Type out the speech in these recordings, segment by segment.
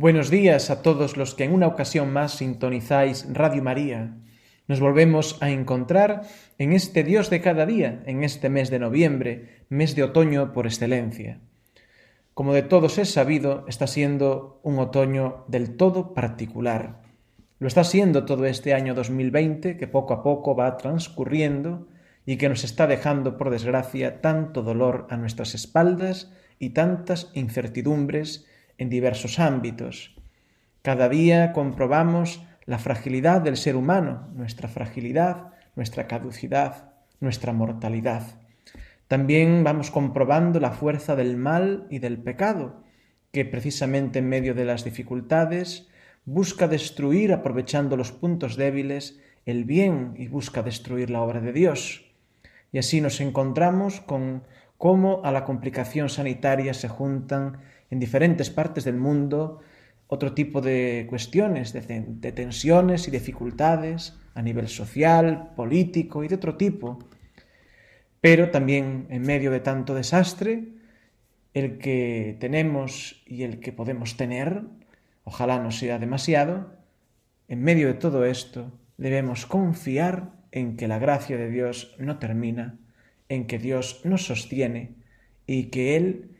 Buenos días a todos los que en una ocasión más sintonizáis Radio María. Nos volvemos a encontrar en este Dios de cada día, en este mes de noviembre, mes de otoño por excelencia. Como de todos es sabido, está siendo un otoño del todo particular. Lo está siendo todo este año 2020 que poco a poco va transcurriendo y que nos está dejando, por desgracia, tanto dolor a nuestras espaldas y tantas incertidumbres en diversos ámbitos. Cada día comprobamos la fragilidad del ser humano, nuestra fragilidad, nuestra caducidad, nuestra mortalidad. También vamos comprobando la fuerza del mal y del pecado, que precisamente en medio de las dificultades busca destruir, aprovechando los puntos débiles, el bien y busca destruir la obra de Dios. Y así nos encontramos con cómo a la complicación sanitaria se juntan en diferentes partes del mundo otro tipo de cuestiones, de, tensiones y dificultades a nivel social, político y de otro tipo. Pero también en medio de tanto desastre, el que tenemos y el que podemos tener, ojalá no sea demasiado, en medio de todo esto debemos confiar en que la gracia de Dios no termina, en que Dios nos sostiene y que Él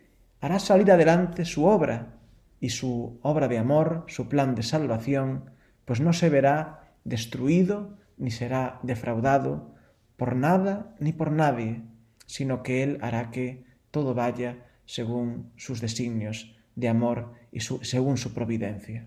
hará salir adelante su obra y su obra de amor, su plan de salvación, pues no se verá destruido ni será defraudado por nada ni por nadie, sino que Él hará que todo vaya según sus designios de amor y según su providencia.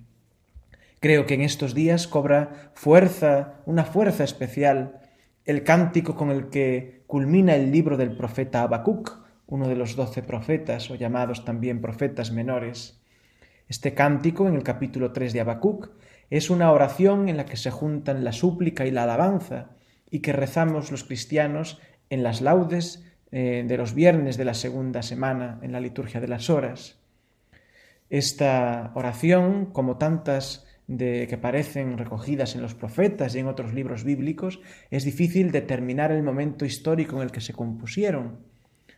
Creo que en estos días cobra fuerza, una fuerza especial, el cántico con el que culmina el libro del profeta Habacuc, uno de los doce profetas, o llamados también profetas menores. Este cántico, en el capítulo 3 de Habacuc, es una oración en la que se juntan la súplica y la alabanza, y que rezamos los cristianos en las laudes eh, de los viernes de la segunda semana en la liturgia de las horas. Esta oración, como tantas de que parecen recogidas en los profetas y en otros libros bíblicos, es difícil determinar el momento histórico en el que se compusieron.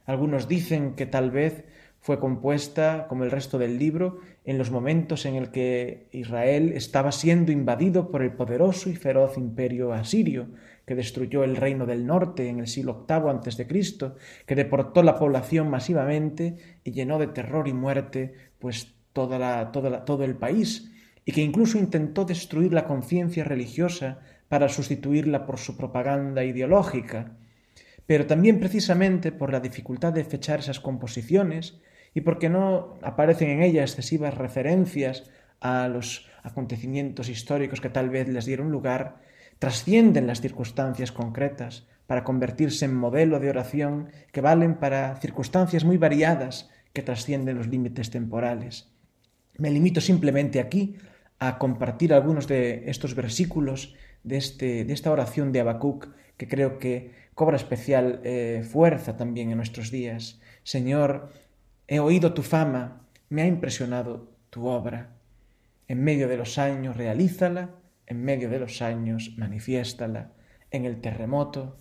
Algunos dicen que tal vez fue compuesta, como el resto del libro, en los momentos en el que Israel estaba siendo invadido por el poderoso y feroz imperio asirio, que destruyó el reino del norte en el siglo VIII a.C., que deportó la población masivamente y llenó de terror y muerte pues toda la, toda todo el país, y que incluso intentó destruir la conciencia religiosa para sustituirla por su propaganda ideológica pero también precisamente por la dificultad de fechar esas composiciones y porque no aparecen en ellas excesivas referencias a los acontecimientos históricos que tal vez les dieron lugar, trascienden las circunstancias concretas para convertirse en modelo de oración que valen para circunstancias muy variadas que trascienden los límites temporales. Me limito simplemente aquí a compartir algunos de estos versículos de, este, de esta oración de Habacuc que creo que cobra especial eh, fuerza también en nuestros días. Señor, he oído tu fama, me ha impresionado tu obra. En medio de los años realízala, en medio de los años manifiéstala. En el terremoto,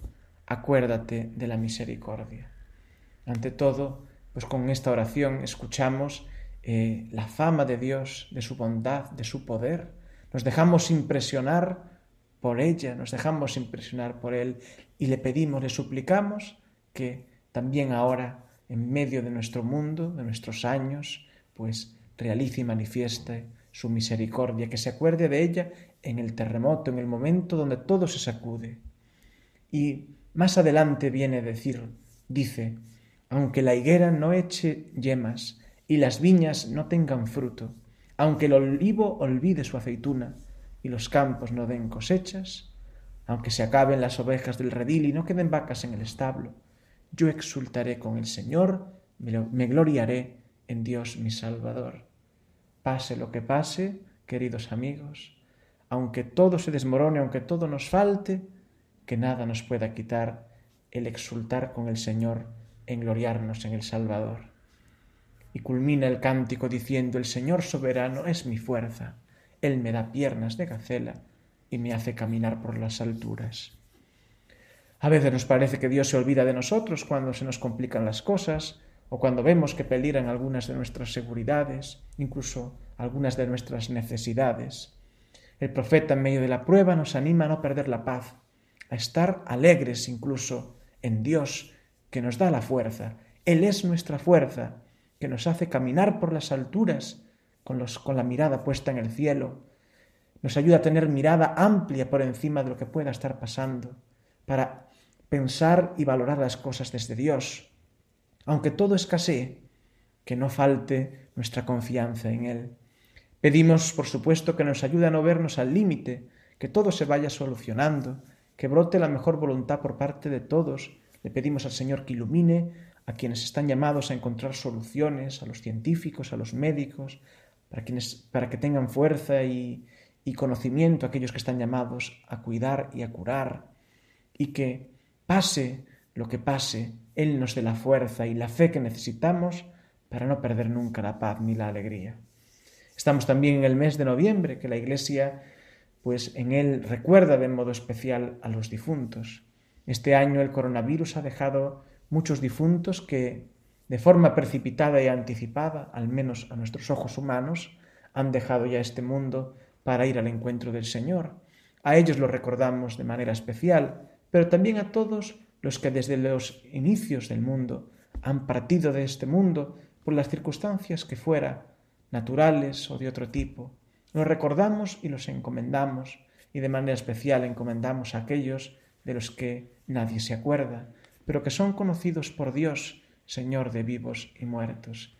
acuérdate de la misericordia. Ante todo, pues con esta oración escuchamos eh, la fama de Dios, de su bondad, de su poder. Nos dejamos impresionar por ella, nos dejamos impresionar por Él y le pedimos, le suplicamos que también ahora, en medio de nuestro mundo, de nuestros años, pues realice y manifieste su misericordia, que se acuerde de ella en el terremoto, en el momento donde todo se sacude. Y más adelante viene a decir, dice, aunque la higuera no eche yemas y las viñas no tengan fruto, aunque el olivo olvide su aceituna, y los campos no den cosechas, aunque se acaben las ovejas del redil y no queden vacas en el establo, yo exultaré con el Señor, me gloriaré en Dios mi Salvador. Pase lo que pase, queridos amigos, aunque todo se desmorone, aunque todo nos falte, que nada nos pueda quitar el exultar con el Señor, en gloriarnos en el Salvador. Y culmina el cántico diciendo, el Señor soberano es mi fuerza, Él me da piernas de gacela y me hace caminar por las alturas. A veces nos parece que Dios se olvida de nosotros cuando se nos complican las cosas o cuando vemos que peligran algunas de nuestras seguridades, incluso algunas de nuestras necesidades. El profeta en medio de la prueba nos anima a no perder la paz, a estar alegres incluso en Dios, que nos da la fuerza. Él es nuestra fuerza, que nos hace caminar por las alturas con, los, con la mirada puesta en el cielo. Nos ayuda a tener mirada amplia por encima de lo que pueda estar pasando, para pensar y valorar las cosas desde Dios. Aunque todo escasee, que no falte nuestra confianza en Él. Pedimos, por supuesto, que nos ayude a no vernos al límite, que todo se vaya solucionando, que brote la mejor voluntad por parte de todos. Le pedimos al Señor que ilumine a quienes están llamados a encontrar soluciones, a los científicos, a los médicos, para, quienes, para que tengan fuerza y, conocimiento aquellos que están llamados a cuidar y a curar, y que Pase lo que pase, Él nos dé la fuerza y la fe que necesitamos para no perder nunca la paz ni la alegría. Estamos también en el mes de noviembre, que la Iglesia, pues en él recuerda de modo especial a los difuntos. Este año el coronavirus ha dejado muchos difuntos que, de forma precipitada y anticipada, al menos a nuestros ojos humanos, han dejado ya este mundo para ir al encuentro del Señor. A ellos los recordamos de manera especial, pero también a todos los que desde los inicios del mundo han partido de este mundo por las circunstancias que fuera, naturales o de otro tipo. Los recordamos y los encomendamos, y de manera especial encomendamos a aquellos de los que nadie se acuerda, pero que son conocidos por Dios, Señor de vivos y muertos.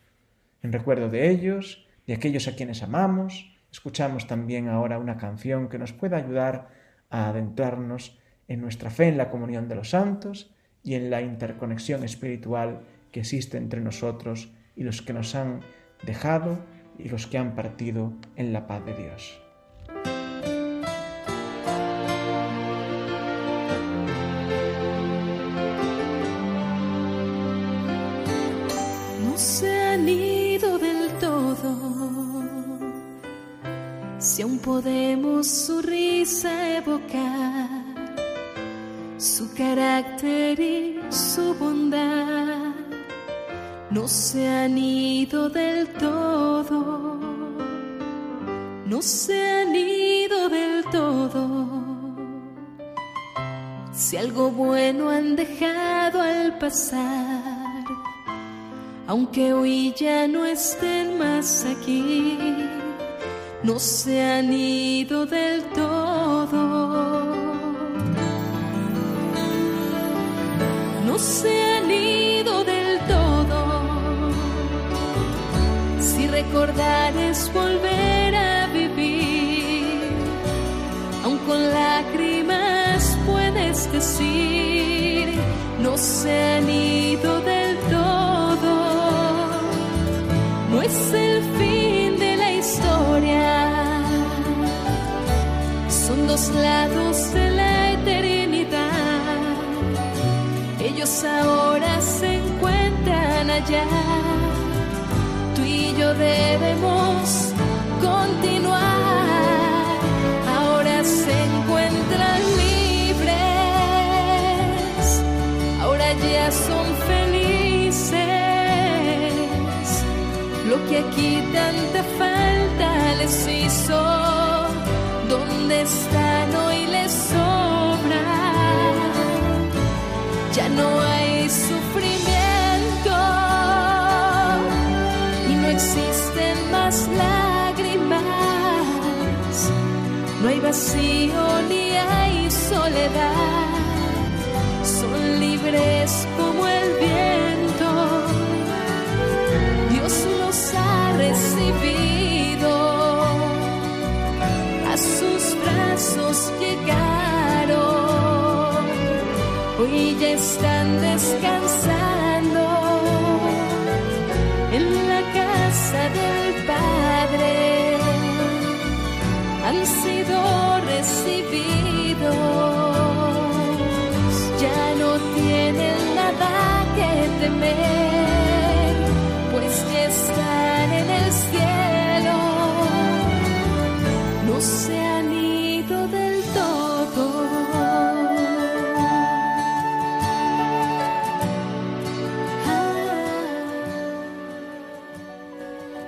En recuerdo de ellos, de aquellos a quienes amamos, escuchamos también ahora una canción que nos pueda ayudar a adentrarnos en nuestra fe en la comunión de los santos y en la interconexión espiritual que existe entre nosotros y los que nos han dejado y los que han partido en la paz de Dios. Podemos su risa evocar su carácter y su bondad no se han ido del todo, no se han ido del todo. Si algo bueno han dejado al pasar, aunque hoy ya no estén más aquí, no se han ido del todo no se han ido del todo. Si recordar es volver a vivir, aun con lágrimas puedes decir, no se han ido del todo. Lados de la eternidad ellos ahora se encuentran allá. Tú y yo debemos continuar. Ahora se encuentran libres. Ahora ya son felices. Lo que aquí tanta falta les hizo. ¿Dónde están no hay sufrimiento y no existen más lágrimas, no hay vacío ni hay soledad,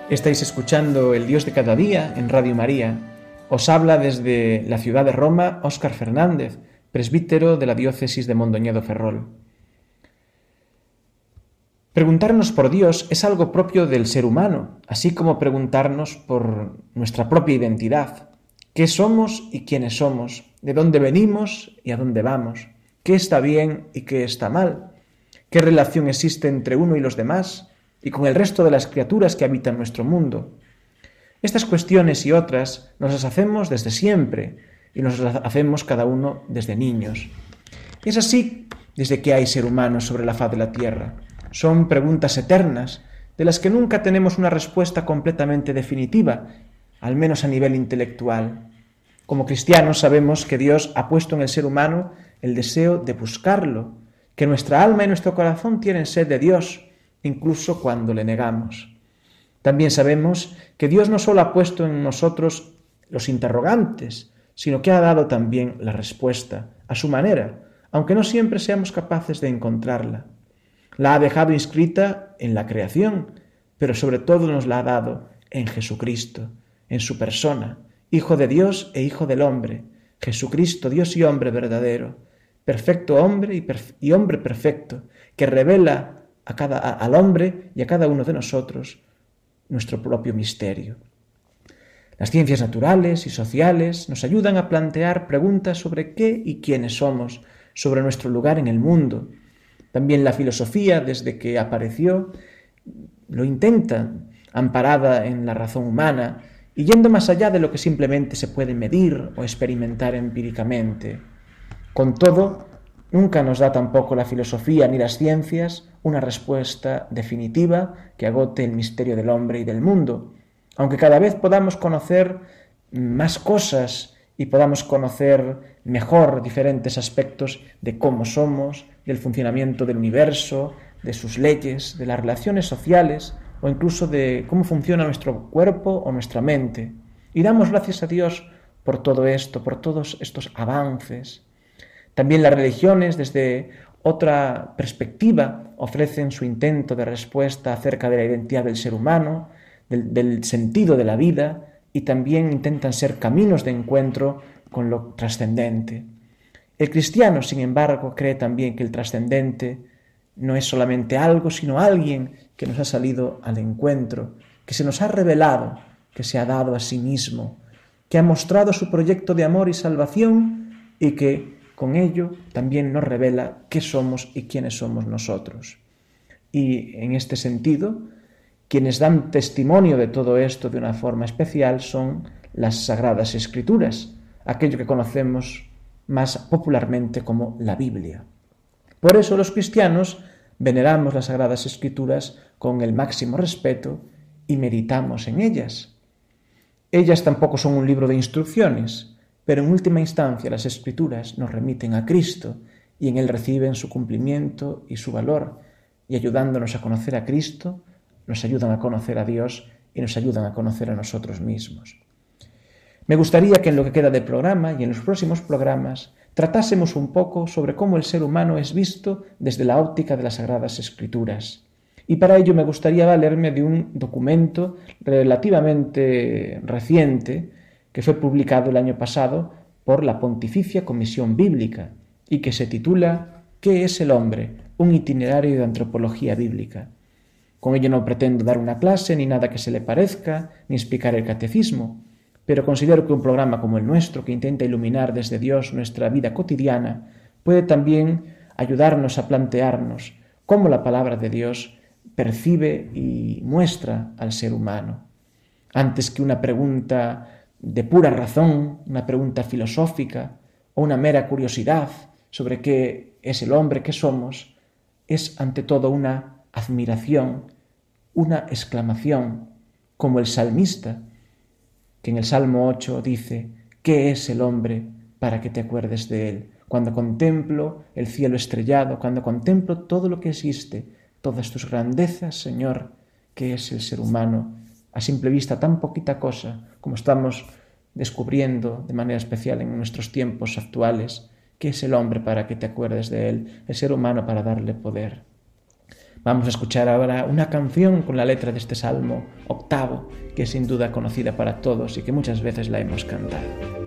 Estáis escuchando El Dios de cada día en Radio María. Os habla desde la ciudad de Roma Óscar Fernández, presbítero de la diócesis de Mondoñedo Ferrol. Preguntarnos por Dios es algo propio del ser humano, así como preguntarnos por nuestra propia identidad. ¿Qué somos y quiénes somos? ¿De dónde venimos y a dónde vamos? ¿Qué está bien y qué está mal? ¿Qué relación existe entre uno y los demás? Y con el resto de las criaturas que habitan nuestro mundo. Estas cuestiones y otras nos las hacemos desde siempre y nos las hacemos cada uno desde niños. Es así desde que hay ser humano sobre la faz de la tierra. Son preguntas eternas de las que nunca tenemos una respuesta completamente definitiva, al menos a nivel intelectual. Como cristianos sabemos que Dios ha puesto en el ser humano el deseo de buscarlo, que nuestra alma y nuestro corazón tienen sed de Dios, incluso cuando le negamos. También sabemos que Dios no solo ha puesto en nosotros los interrogantes, sino que ha dado también la respuesta, a su manera, aunque no siempre seamos capaces de encontrarla. La ha dejado inscrita en la creación, pero sobre todo nos la ha dado en Jesucristo, en su persona, Hijo de Dios e Hijo del hombre, Jesucristo, Dios y hombre verdadero, perfecto hombre y, y hombre perfecto, que revela cada, al hombre y a cada uno de nosotros nuestro propio misterio. Las ciencias naturales y sociales nos ayudan a plantear preguntas sobre qué y quiénes somos, sobre nuestro lugar en el mundo. También la filosofía, desde que apareció, lo intenta, amparada en la razón humana y yendo más allá de lo que simplemente se puede medir o experimentar empíricamente. Con todo, Nunca nos da tampoco la filosofía ni las ciencias una respuesta definitiva que agote el misterio del hombre y del mundo, aunque cada vez podamos conocer más cosas y podamos conocer mejor diferentes aspectos de cómo somos, del funcionamiento del universo, de sus leyes, de las relaciones sociales o incluso de cómo funciona nuestro cuerpo o nuestra mente. Y damos gracias a Dios por todo esto, por todos estos avances. También las religiones, desde otra perspectiva, ofrecen su intento de respuesta acerca de la identidad del ser humano, del, sentido de la vida, y también intentan ser caminos de encuentro con lo trascendente. El cristiano, sin embargo, cree también que el trascendente no es solamente algo, sino alguien que nos ha salido al encuentro, que se nos ha revelado, que se ha dado a sí mismo, que ha mostrado su proyecto de amor y salvación y que con ello también nos revela qué somos y quiénes somos nosotros. Y en este sentido, quienes dan testimonio de todo esto de una forma especial son las Sagradas Escrituras, aquello que conocemos más popularmente como la Biblia. Por eso los cristianos veneramos las Sagradas Escrituras con el máximo respeto y meditamos en ellas. Ellas tampoco son un libro de instrucciones, pero en última instancia las escrituras nos remiten a Cristo y en Él reciben su cumplimiento y su valor, y ayudándonos a conocer a Cristo, nos ayudan a conocer a Dios y nos ayudan a conocer a nosotros mismos. Me gustaría que en lo que queda del programa y en los próximos programas tratásemos un poco sobre cómo el ser humano es visto desde la óptica de las Sagradas Escrituras. Y para ello me gustaría valerme de un documento relativamente reciente que fue publicado el año pasado por la Pontificia Comisión Bíblica y que se titula ¿Qué es el hombre? Un itinerario de antropología bíblica. Con ello no pretendo dar una clase ni nada que se le parezca, ni explicar el catecismo, pero considero que un programa como el nuestro, que intenta iluminar desde Dios nuestra vida cotidiana, puede también ayudarnos a plantearnos cómo la palabra de Dios percibe y muestra al ser humano. Antes que una pregunta de pura razón, una pregunta filosófica o una mera curiosidad sobre qué es el hombre, qué somos, es ante todo una admiración, una exclamación, como el salmista, que en el Salmo 8 dice, ¿qué es el hombre para que te acuerdes de él? Cuando contemplo el cielo estrellado, cuando contemplo todo lo que existe, todas tus grandezas, Señor, que es el ser humano, a simple vista tan poquita cosa como estamos descubriendo de manera especial en nuestros tiempos actuales, que es el hombre para que te acuerdes de él, el ser humano para darle poder. Vamos a escuchar ahora una canción con la letra de este salmo octavo, que es sin duda conocida para todos y que muchas veces la hemos cantado.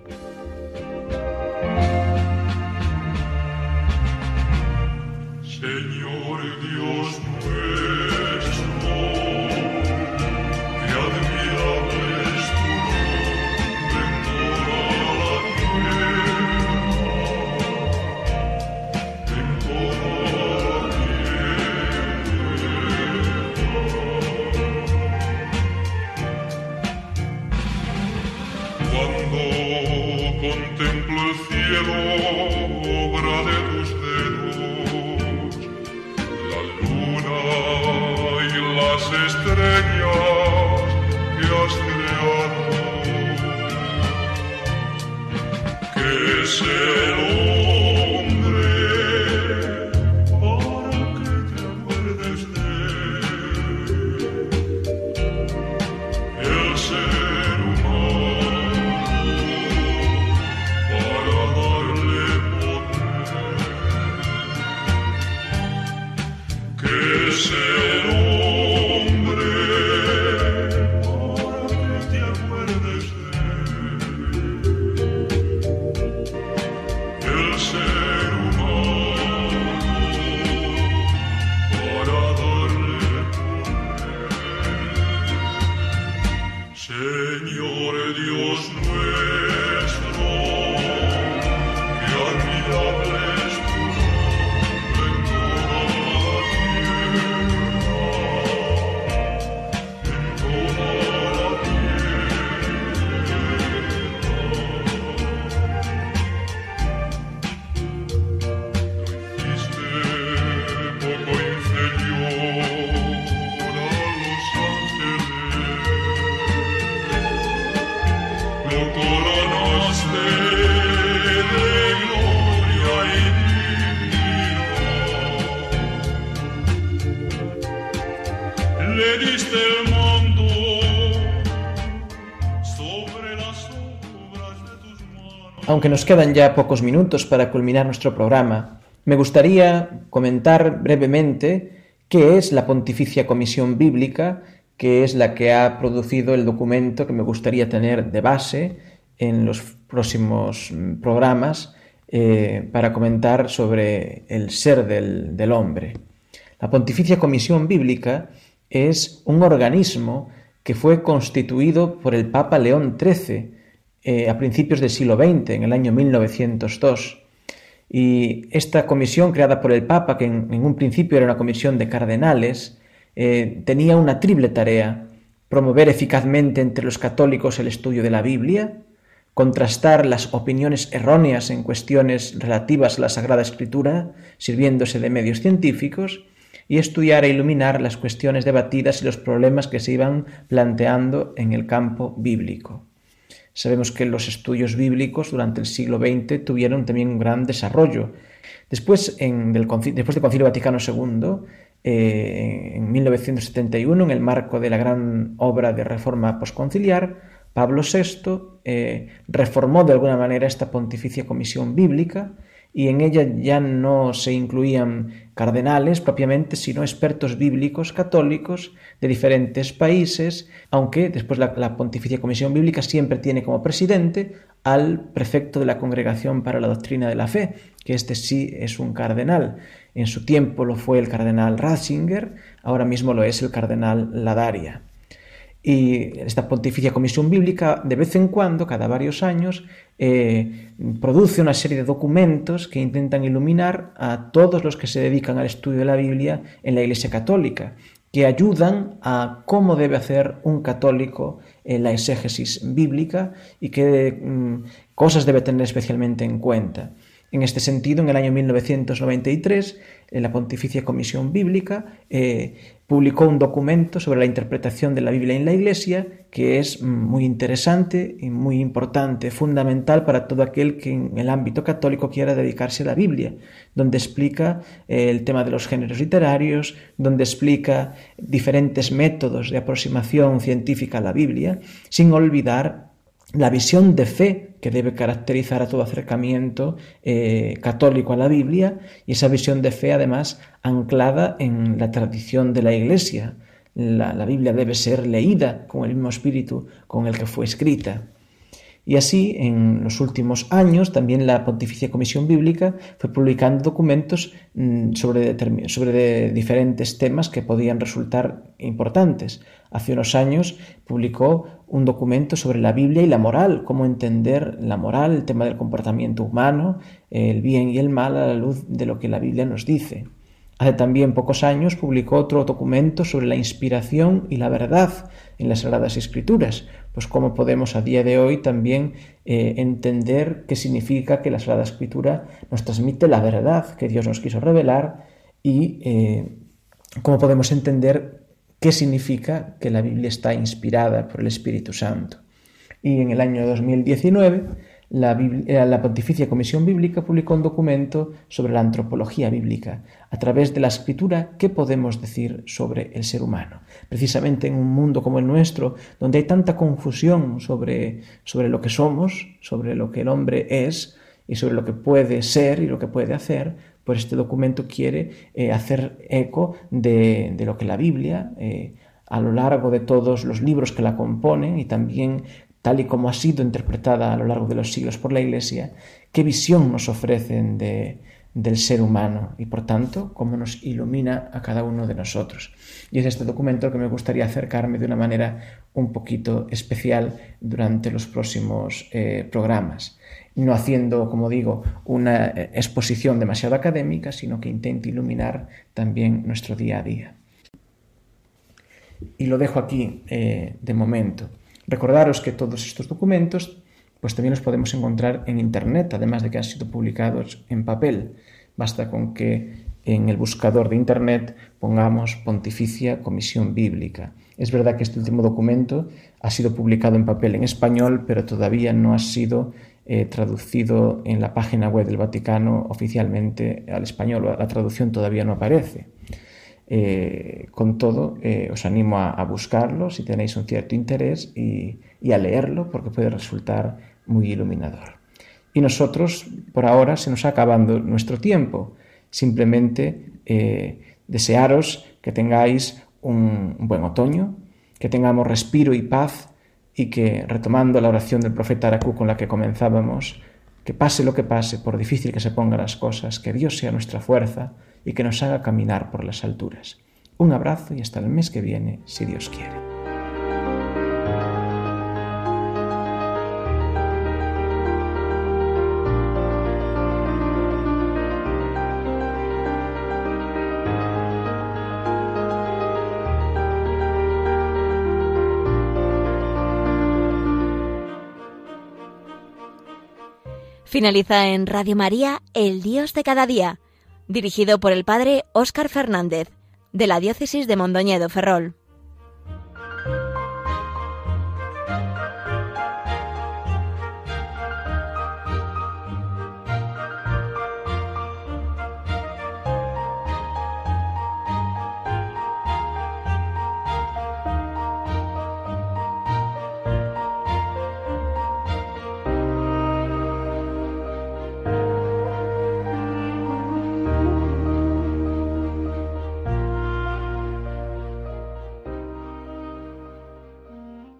Aunque nos quedan ya pocos minutos para culminar nuestro programa, me gustaría comentar brevemente qué es la Pontificia Comisión Bíblica, que es la que ha producido el documento que me gustaría tener de base en los próximos programas eh, para comentar sobre el ser del, del hombre. La Pontificia Comisión Bíblica es un organismo que fue constituido por el Papa León XIII eh, a principios del siglo XX, en el año 1902. Y esta comisión creada por el Papa, que en, en un principio era una comisión de cardenales, eh, tenía una triple tarea, promover eficazmente entre los católicos el estudio de la Biblia, contrastar las opiniones erróneas en cuestiones relativas a la Sagrada Escritura, sirviéndose de medios científicos, y estudiar e iluminar las cuestiones debatidas y los problemas que se iban planteando en el campo bíblico. Sabemos que los estudios bíblicos durante el siglo XX tuvieron también un gran desarrollo. Después, del Concilio Vaticano II, eh, en 1971, en el marco de la gran obra de reforma posconciliar, Pablo VI eh, reformó de alguna manera esta pontificia comisión bíblica y en ella ya no se incluían cardenales propiamente, sino expertos bíblicos católicos de diferentes países, aunque después la, Pontificia Comisión Bíblica siempre tiene como presidente al prefecto de la Congregación para la Doctrina de la Fe, que este sí es un cardenal. En su tiempo lo fue el cardenal Ratzinger, ahora mismo lo es el cardenal Ladaria. Y esta Pontificia Comisión Bíblica, de vez en cuando, cada varios años, eh, produce una serie de documentos que intentan iluminar a todos los que se dedican al estudio de la Biblia en la Iglesia Católica, que ayudan a cómo debe hacer un católico en la exégesis bíblica y qué mm, cosas debe tener especialmente en cuenta. En este sentido, en el año 1993, la Pontificia Comisión Bíblica eh, publicó un documento sobre la interpretación de la Biblia en la Iglesia que es muy interesante y muy importante, fundamental para todo aquel que en el ámbito católico quiera dedicarse a la Biblia, donde explica eh, el tema de los géneros literarios, donde explica diferentes métodos de aproximación científica a la Biblia, sin olvidar la visión de fe que debe caracterizar a todo acercamiento eh, católico a la Biblia y esa visión de fe además anclada en la tradición de la Iglesia. La, la Biblia debe ser leída con el mismo espíritu con el que fue escrita. Y así, en los últimos años, también la Pontificia Comisión Bíblica fue publicando documentos mm, sobre, sobre diferentes temas que podían resultar importantes. Hace unos años publicó un documento sobre la Biblia y la moral, cómo entender la moral, el tema del comportamiento humano, el bien y el mal a la luz de lo que la Biblia nos dice. Hace también pocos años publicó otro documento sobre la inspiración y la verdad en las Sagradas Escrituras, pues cómo podemos a día de hoy también eh, entender qué significa que la Sagrada Escritura nos transmite la verdad que Dios nos quiso revelar y eh, cómo podemos entender qué significa que la Biblia está inspirada por el Espíritu Santo. Y en el año 2019 eh, la, Pontificia Comisión Bíblica publicó un documento sobre la antropología bíblica. A través de la escritura, ¿qué podemos decir sobre el ser humano? Precisamente en un mundo como el nuestro, donde hay tanta confusión sobre, sobre lo que somos, sobre lo que el hombre es y sobre lo que puede ser y lo que puede hacer, pues este documento quiere eh, hacer eco de, lo que la Biblia, eh, a lo largo de todos los libros que la componen y también tal y como ha sido interpretada a lo largo de los siglos por la Iglesia, qué visión nos ofrecen de, del ser humano y por tanto cómo nos ilumina a cada uno de nosotros. Y es este documento que me gustaría acercarme de una manera un poquito especial durante los próximos eh, programas. No haciendo, como digo, una eh, exposición demasiado académica, sino que intente iluminar también nuestro día a día. Y lo dejo aquí eh, de momento. Recordaros que todos estos documentos pues también los podemos encontrar en Internet, además de que han sido publicados en papel. Basta con que en el buscador de Internet pongamos Pontificia Comisión Bíblica. Es verdad que este último documento ha sido publicado en papel en español, pero todavía no ha sido eh, traducido en la página web del Vaticano oficialmente al español. La traducción todavía no aparece. Eh, con todo, eh, os animo a, buscarlo si tenéis un cierto interés y, a leerlo porque puede resultar muy iluminador. Y nosotros, por ahora, se nos ha acabando nuestro tiempo. Simplemente eh, desearos que tengáis un, buen otoño, que tengamos respiro y paz y que, retomando la oración del profeta Aracú con la que comenzábamos, que pase lo que pase, por difícil que se pongan las cosas, que Dios sea nuestra fuerza, y que nos haga caminar por las alturas. Un abrazo y hasta el mes que viene, si Dios quiere. Finaliza en Radio María, El Dios de cada día dirigido por el padre Óscar Fernández, de la diócesis de Mondoñedo Ferrol.